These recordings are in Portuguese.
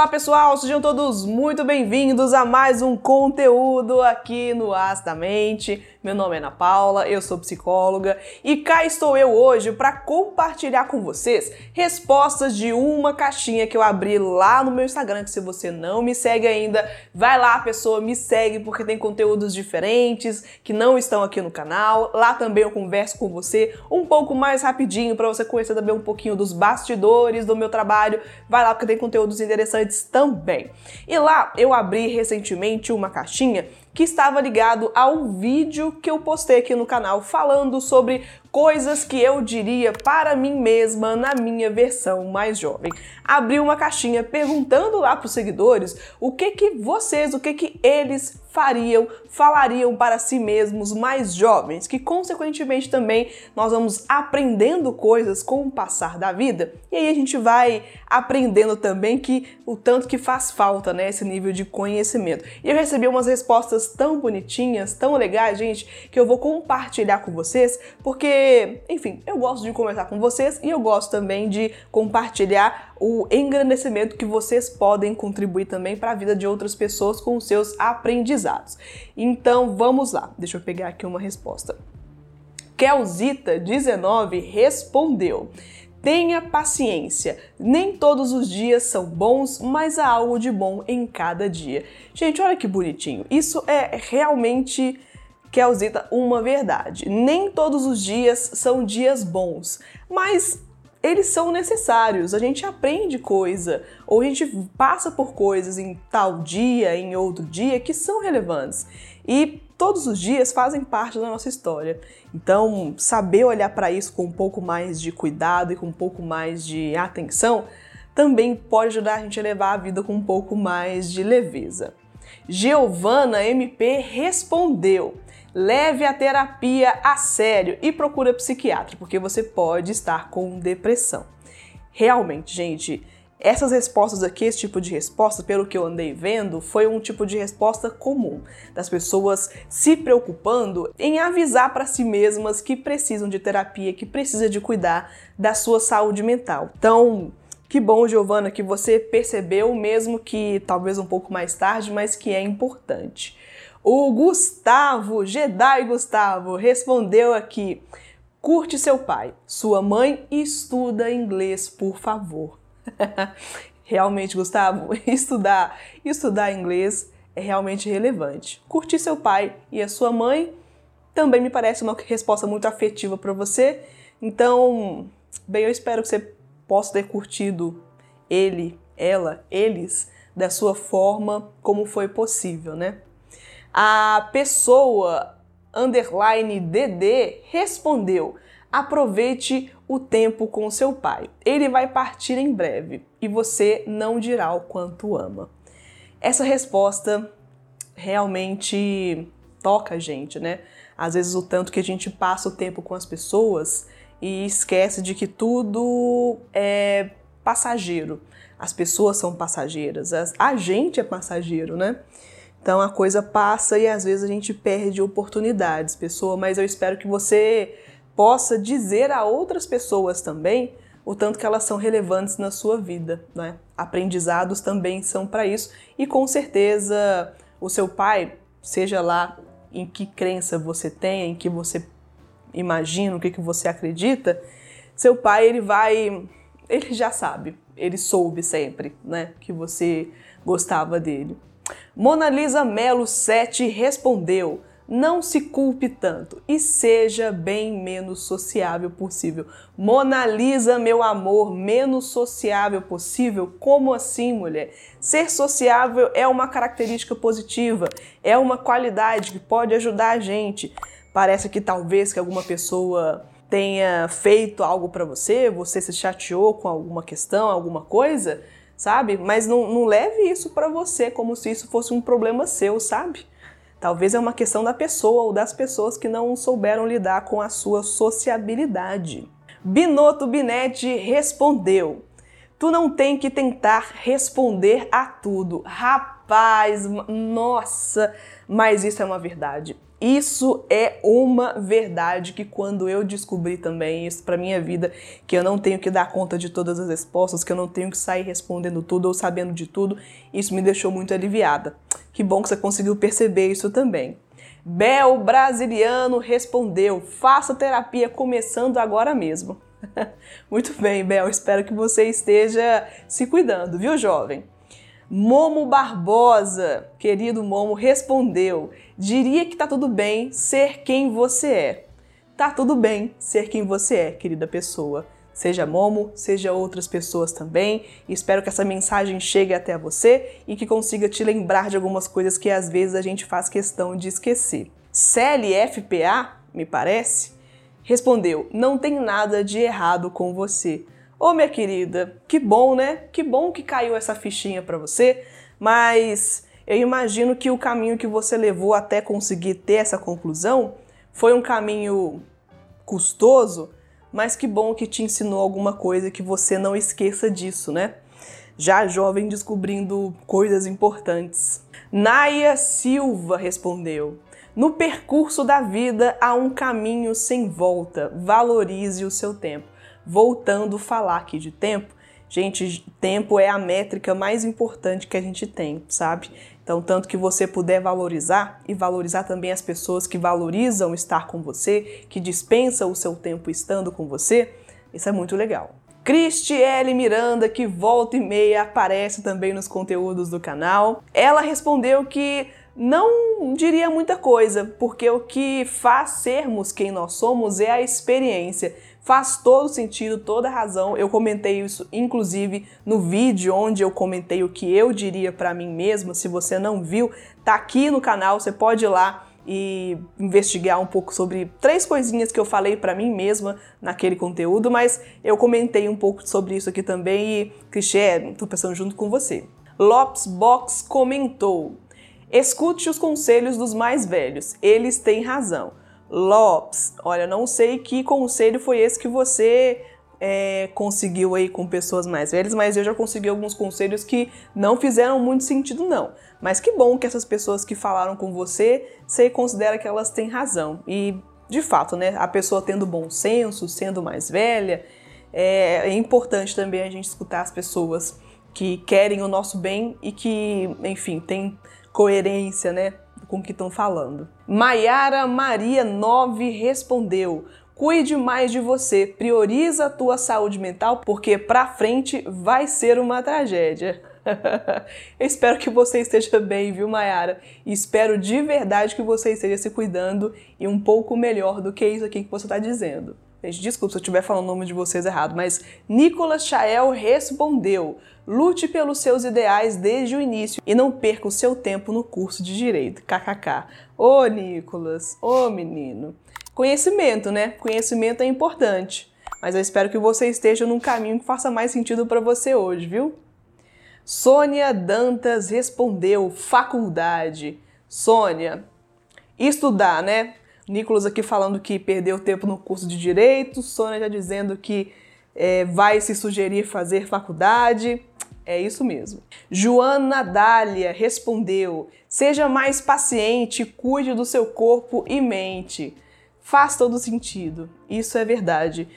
Olá pessoal, sejam todos muito bem-vindos a mais um conteúdo aqui no Astamente. Meu nome é Ana Paula, eu sou psicóloga e cá estou eu hoje para compartilhar com vocês respostas de uma caixinha que eu abri lá no meu Instagram. Que se você não me segue ainda, vai lá, pessoa, me segue porque tem conteúdos diferentes que não estão aqui no canal. Lá também eu converso com você um pouco mais rapidinho para você conhecer também um pouquinho dos bastidores do meu trabalho. Vai lá porque tem conteúdos interessantes também. E lá eu abri recentemente uma caixinha que estava ligado ao vídeo que eu postei aqui no canal falando sobre coisas que eu diria para mim mesma na minha versão mais jovem. Abri uma caixinha perguntando lá para os seguidores o que que vocês, o que que eles fariam, falariam para si mesmos mais jovens, que consequentemente também nós vamos aprendendo coisas com o passar da vida. E aí a gente vai aprendendo também que o tanto que faz falta, né, esse nível de conhecimento. E eu recebi umas respostas tão bonitinhas, tão legais, gente, que eu vou compartilhar com vocês, porque enfim, eu gosto de conversar com vocês e eu gosto também de compartilhar o engrandecimento que vocês podem contribuir também para a vida de outras pessoas com os seus aprendizados. Então vamos lá, deixa eu pegar aqui uma resposta. Kelzita19 respondeu. Tenha paciência. Nem todos os dias são bons, mas há algo de bom em cada dia. Gente, olha que bonitinho. Isso é realmente ausenta uma verdade. Nem todos os dias são dias bons, mas eles são necessários. A gente aprende coisa, ou a gente passa por coisas em tal dia, em outro dia, que são relevantes. E todos os dias fazem parte da nossa história. Então, saber olhar para isso com um pouco mais de cuidado e com um pouco mais de atenção também pode ajudar a gente a levar a vida com um pouco mais de leveza. Giovana MP respondeu: leve a terapia a sério e procura psiquiatra, porque você pode estar com depressão. Realmente, gente, essas respostas aqui, esse tipo de resposta, pelo que eu andei vendo, foi um tipo de resposta comum das pessoas se preocupando em avisar para si mesmas que precisam de terapia, que precisa de cuidar da sua saúde mental. Então, que bom, Giovana, que você percebeu, mesmo que talvez um pouco mais tarde, mas que é importante. O Gustavo, Jedi Gustavo, respondeu aqui: curte seu pai, sua mãe e estuda inglês, por favor. realmente, Gustavo, estudar, estudar inglês é realmente relevante. Curtir seu pai e a sua mãe também me parece uma resposta muito afetiva para você. Então, bem, eu espero que você possa ter curtido ele, ela, eles da sua forma como foi possível, né? A pessoa underline DD respondeu: aproveite o tempo com seu pai. Ele vai partir em breve e você não dirá o quanto ama. Essa resposta realmente toca a gente, né? Às vezes o tanto que a gente passa o tempo com as pessoas e esquece de que tudo é passageiro. As pessoas são passageiras, a gente é passageiro, né? Então a coisa passa e às vezes a gente perde oportunidades, pessoa, mas eu espero que você possa dizer a outras pessoas também o tanto que elas são relevantes na sua vida, né? Aprendizados também são para isso e com certeza o seu pai, seja lá em que crença você tem, em que você imagina, o que, que você acredita, seu pai ele vai, ele já sabe, ele soube sempre, né, que você gostava dele. Mona Lisa Melo 7 respondeu: não se culpe tanto e seja bem menos sociável possível. Mona Lisa, meu amor, menos sociável possível? Como assim, mulher? Ser sociável é uma característica positiva, é uma qualidade que pode ajudar a gente. Parece que talvez que alguma pessoa tenha feito algo para você, você se chateou com alguma questão, alguma coisa, sabe? Mas não, não leve isso para você como se isso fosse um problema seu, sabe? Talvez é uma questão da pessoa ou das pessoas que não souberam lidar com a sua sociabilidade. Binotto Binetti respondeu: Tu não tem que tentar responder a tudo. Rapaz, nossa, mas isso é uma verdade. Isso é uma verdade que quando eu descobri também isso para minha vida, que eu não tenho que dar conta de todas as respostas, que eu não tenho que sair respondendo tudo ou sabendo de tudo, isso me deixou muito aliviada. Que bom que você conseguiu perceber isso também. Bel Brasiliano respondeu: faça terapia começando agora mesmo. Muito bem, Bel, espero que você esteja se cuidando, viu, jovem? Momo Barbosa, querido Momo, respondeu: Diria que tá tudo bem ser quem você é. Tá tudo bem ser quem você é, querida pessoa. Seja Momo, seja outras pessoas também. Espero que essa mensagem chegue até você e que consiga te lembrar de algumas coisas que às vezes a gente faz questão de esquecer. CLFPA, me parece, respondeu: Não tem nada de errado com você. Ô, oh, minha querida, que bom, né? Que bom que caiu essa fichinha para você, mas eu imagino que o caminho que você levou até conseguir ter essa conclusão foi um caminho custoso, mas que bom que te ensinou alguma coisa que você não esqueça disso, né? Já jovem descobrindo coisas importantes. Naya Silva respondeu: No percurso da vida há um caminho sem volta. Valorize o seu tempo voltando a falar aqui de tempo, gente, tempo é a métrica mais importante que a gente tem, sabe? Então, tanto que você puder valorizar e valorizar também as pessoas que valorizam estar com você, que dispensam o seu tempo estando com você, isso é muito legal. Cristiele Miranda, que volta e meia aparece também nos conteúdos do canal, ela respondeu que não diria muita coisa, porque o que faz sermos quem nós somos é a experiência. Faz todo sentido, toda razão. Eu comentei isso, inclusive, no vídeo onde eu comentei o que eu diria para mim mesma. Se você não viu, tá aqui no canal, você pode ir lá e investigar um pouco sobre três coisinhas que eu falei para mim mesma naquele conteúdo, mas eu comentei um pouco sobre isso aqui também e, Cristiane, tô pensando junto com você. Lopes Box comentou: Escute os conselhos dos mais velhos, eles têm razão. Lopes, olha, não sei que conselho foi esse que você é, conseguiu aí com pessoas mais velhas, mas eu já consegui alguns conselhos que não fizeram muito sentido, não. Mas que bom que essas pessoas que falaram com você, você considera que elas têm razão. E, de fato, né, a pessoa tendo bom senso, sendo mais velha, é, é importante também a gente escutar as pessoas que querem o nosso bem e que, enfim, tem coerência, né? com o que estão falando. Maiara Maria 9 respondeu: Cuide mais de você, prioriza a tua saúde mental, porque pra frente vai ser uma tragédia. Espero que você esteja bem, viu, Mayara? E espero de verdade que você esteja se cuidando e um pouco melhor do que isso aqui que você está dizendo. Gente, desculpa se eu estiver falando o nome de vocês errado, mas Nicolas Chael respondeu: lute pelos seus ideais desde o início e não perca o seu tempo no curso de direito. KKK. Ô, Nicolas, ô menino. Conhecimento, né? Conhecimento é importante, mas eu espero que você esteja num caminho que faça mais sentido para você hoje, viu? Sônia Dantas respondeu: faculdade. Sônia, estudar, né? Nicolas aqui falando que perdeu tempo no curso de Direito, Sônia já dizendo que é, vai se sugerir fazer faculdade. É isso mesmo. Joana Dália respondeu: seja mais paciente, cuide do seu corpo e mente. Faz todo sentido. Isso é verdade.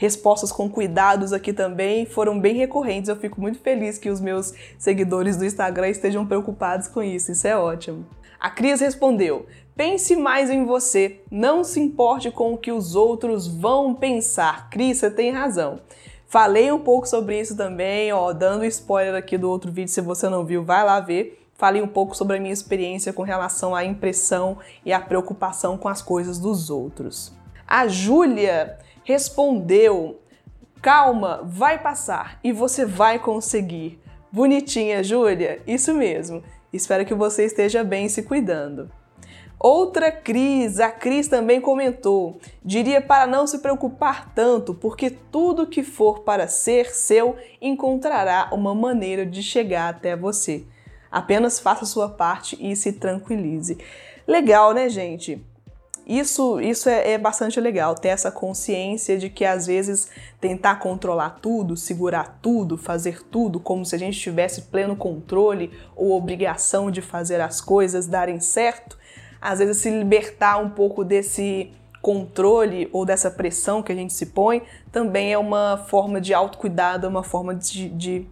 Respostas com cuidados aqui também foram bem recorrentes. Eu fico muito feliz que os meus seguidores do Instagram estejam preocupados com isso. Isso é ótimo. A Cris respondeu: Pense mais em você, não se importe com o que os outros vão pensar. Cris, você tem razão. Falei um pouco sobre isso também, ó, dando spoiler aqui do outro vídeo, se você não viu, vai lá ver. Falei um pouco sobre a minha experiência com relação à impressão e à preocupação com as coisas dos outros. A Júlia respondeu: Calma, vai passar e você vai conseguir. Bonitinha, Júlia? Isso mesmo. Espero que você esteja bem se cuidando. Outra Cris, a Cris também comentou: diria para não se preocupar tanto, porque tudo que for para ser seu encontrará uma maneira de chegar até você. Apenas faça sua parte e se tranquilize. Legal, né, gente? Isso, isso é, é, bastante legal, ter essa consciência de que às vezes tentar controlar tudo, segurar tudo, fazer tudo como se a gente tivesse pleno controle ou obrigação de fazer as coisas darem certo, às vezes se libertar um pouco desse controle ou dessa pressão que a gente se põe, também é uma forma de autocuidado, é uma forma de, de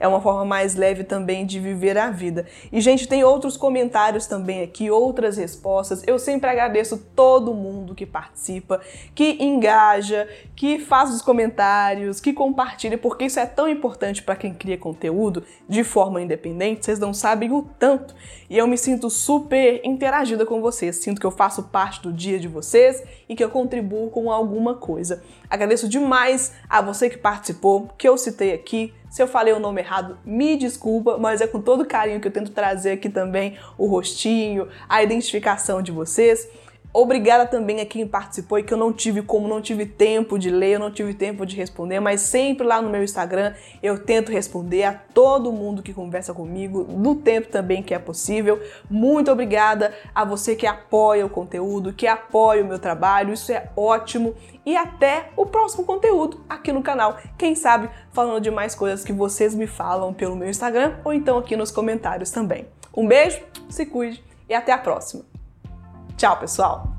é uma forma mais leve também de viver a vida. E, gente, tem outros comentários também aqui, outras respostas. Eu sempre agradeço todo mundo que participa, que engaja, que faz os comentários, que compartilha, porque isso é tão importante para quem cria conteúdo de forma independente. Vocês não sabem o tanto. E eu me sinto super interagida com vocês. Sinto que eu faço parte do dia de vocês e que eu contribuo com alguma coisa. Agradeço demais a você que participou, que eu citei aqui. Se eu falei o nome errado, me desculpa, mas é com todo carinho que eu tento trazer aqui também o rostinho, a identificação de vocês. Obrigada também a quem participou e que eu não tive como, não tive tempo de ler, eu não tive tempo de responder, mas sempre lá no meu Instagram eu tento responder a todo mundo que conversa comigo, no tempo também que é possível. Muito obrigada a você que apoia o conteúdo, que apoia o meu trabalho, isso é ótimo. E até o próximo conteúdo aqui no canal. Quem sabe falando de mais coisas que vocês me falam pelo meu Instagram ou então aqui nos comentários também. Um beijo, se cuide e até a próxima! Tchau, pessoal!